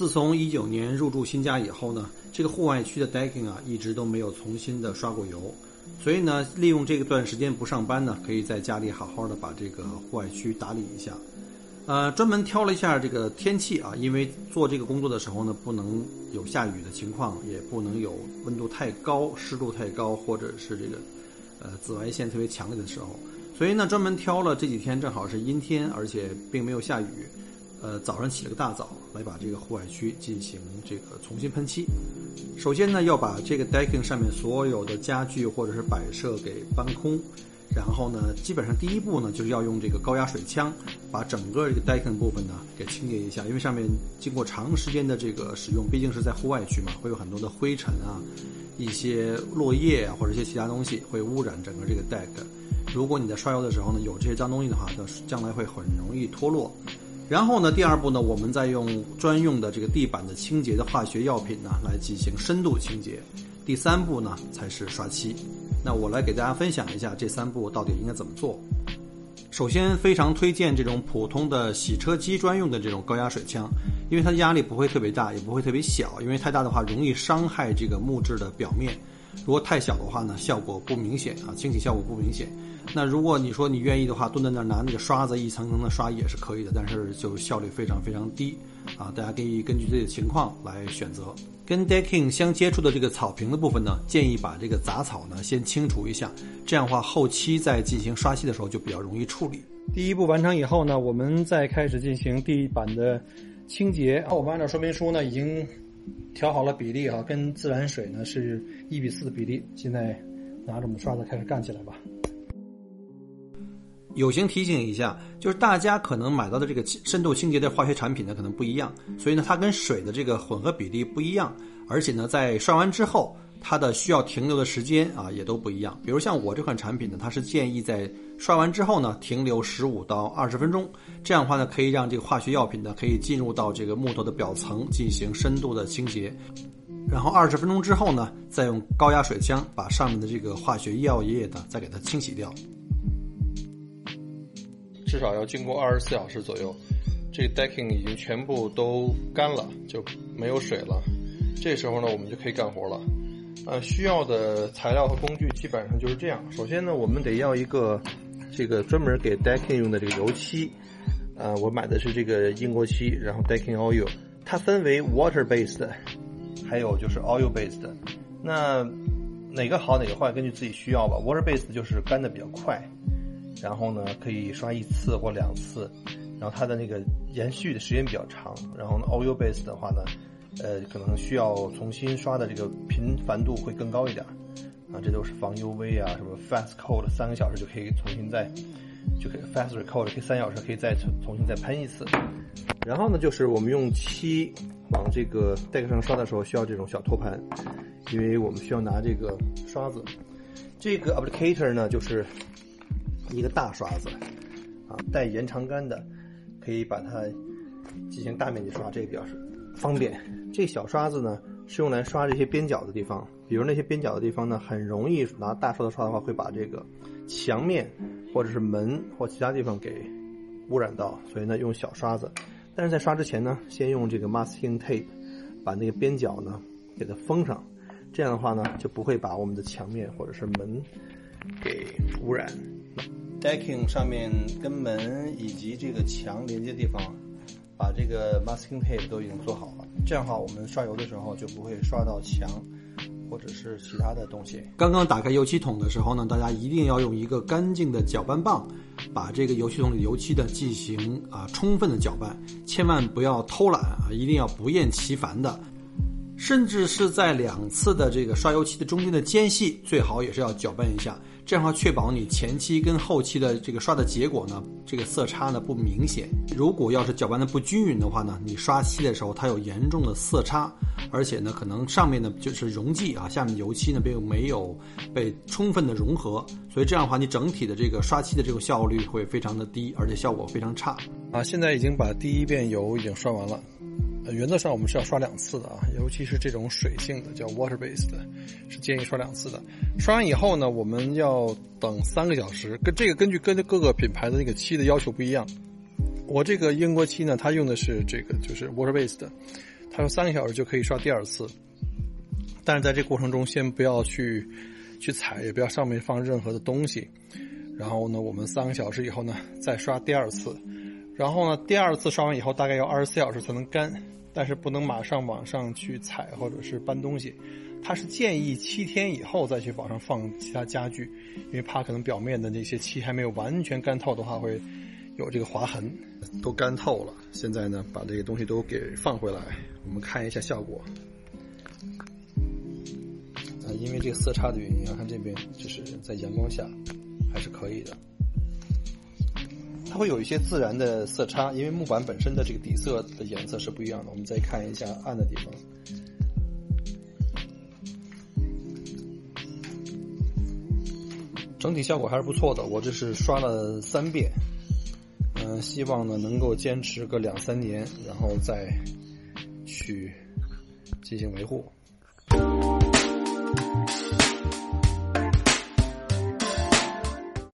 自从一九年入住新家以后呢，这个户外区的 decking 啊，一直都没有重新的刷过油，所以呢，利用这个段时间不上班呢，可以在家里好好的把这个户外区打理一下。呃，专门挑了一下这个天气啊，因为做这个工作的时候呢，不能有下雨的情况，也不能有温度太高、湿度太高，或者是这个呃紫外线特别强烈的时候，所以呢，专门挑了这几天正好是阴天，而且并没有下雨。呃，早上起了个大早，来把这个户外区进行这个重新喷漆。首先呢，要把这个 decking 上面所有的家具或者是摆设给搬空，然后呢，基本上第一步呢，就是要用这个高压水枪把整个这个 decking 部分呢给清洁一下，因为上面经过长时间的这个使用，毕竟是在户外区嘛，会有很多的灰尘啊、一些落叶啊或者一些其他东西会污染整个这个 deck。如果你在刷油的时候呢，有这些脏东西的话，就将来会很容易脱落。然后呢，第二步呢，我们再用专用的这个地板的清洁的化学药品呢来进行深度清洁。第三步呢才是刷漆。那我来给大家分享一下这三步到底应该怎么做。首先，非常推荐这种普通的洗车机专用的这种高压水枪，因为它的压力不会特别大，也不会特别小，因为太大的话容易伤害这个木质的表面。如果太小的话呢，效果不明显啊，清洗效果不明显。那如果你说你愿意的话，蹲在那儿拿那个刷子一层层的刷也是可以的，但是就效率非常非常低啊！大家可以根据自己的情况来选择。跟 decking 相接触的这个草坪的部分呢，建议把这个杂草呢先清除一下，这样的话后期再进行刷漆的时候就比较容易处理。第一步完成以后呢，我们再开始进行地板的清洁。我们按照说明书呢已经调好了比例哈，跟自然水呢是一比四的比例。现在拿着我们刷子开始干起来吧。友情提醒一下，就是大家可能买到的这个深度清洁的化学产品呢，可能不一样，所以呢，它跟水的这个混合比例不一样，而且呢，在刷完之后，它的需要停留的时间啊，也都不一样。比如像我这款产品呢，它是建议在刷完之后呢，停留十五到二十分钟，这样的话呢，可以让这个化学药品呢，可以进入到这个木头的表层进行深度的清洁，然后二十分钟之后呢，再用高压水枪把上面的这个化学药液呢，再给它清洗掉。至少要经过二十四小时左右，这 decking 已经全部都干了，就没有水了。这时候呢，我们就可以干活了。呃，需要的材料和工具基本上就是这样。首先呢，我们得要一个这个专门给 decking 用的这个油漆。呃，我买的是这个英国漆，然后 decking oil，它分为 water based，还有就是 oil based。那哪个好哪个坏，根据自己需要吧。water based 就是干的比较快。然后呢，可以刷一次或两次，然后它的那个延续的时间比较长。然后呢，oil based 的话呢，呃，可能需要重新刷的这个频繁度会更高一点。啊，这都是防 UV 啊，什么 fast coat 三个小时就可以重新再，就可以 fast recoat 可以三小时可以再重新再喷一次。然后呢，就是我们用漆往这个 deck 上刷的时候，需要这种小托盘，因为我们需要拿这个刷子。这个 applicator 呢，就是。一个大刷子，啊，带延长杆的，可以把它进行大面积刷，这个比较方便。这小刷子呢，是用来刷这些边角的地方，比如那些边角的地方呢，很容易拿大刷子刷的话，会把这个墙面或者是门或其他地方给污染到，所以呢，用小刷子。但是在刷之前呢，先用这个 masking tape 把那个边角呢给它封上，这样的话呢，就不会把我们的墙面或者是门给污染。decking 上面跟门以及这个墙连接地方，把这个 masking tape 都已经做好了。这样的话，我们刷油的时候就不会刷到墙或者是其他的东西。刚刚打开油漆桶的时候呢，大家一定要用一个干净的搅拌棒，把这个油漆桶里油漆的进行啊充分的搅拌，千万不要偷懒啊，一定要不厌其烦的，甚至是在两次的这个刷油漆的中间的间隙，最好也是要搅拌一下。这样的话，确保你前期跟后期的这个刷的结果呢，这个色差呢不明显。如果要是搅拌的不均匀的话呢，你刷漆的时候它有严重的色差，而且呢可能上面呢就是溶剂啊，下面油漆呢并没有被充分的融合，所以这样的话你整体的这个刷漆的这个效率会非常的低，而且效果非常差。啊，现在已经把第一遍油已经刷完了。呃原则上我们是要刷两次的啊，尤其是这种水性的叫 water based，是建议刷两次的。刷完以后呢，我们要等三个小时。跟这个根据跟各个品牌的那个漆的要求不一样。我这个英国漆呢，它用的是这个就是 water based，他说三个小时就可以刷第二次，但是在这过程中先不要去去踩，也不要上面放任何的东西。然后呢，我们三个小时以后呢再刷第二次，然后呢第二次刷完以后大概要二十四小时才能干，但是不能马上往上去踩或者是搬东西。他是建议七天以后再去往上放其他家具，因为怕可能表面的那些漆还没有完全干透的话会有这个划痕。都干透了，现在呢把这个东西都给放回来，我们看一下效果。啊，因为这个色差的原因，看这边就是在阳光下还是可以的。它会有一些自然的色差，因为木板本身的这个底色的颜色是不一样的。我们再看一下暗的地方。整体效果还是不错的，我这是刷了三遍，嗯，希望呢能够坚持个两三年，然后再去进行维护。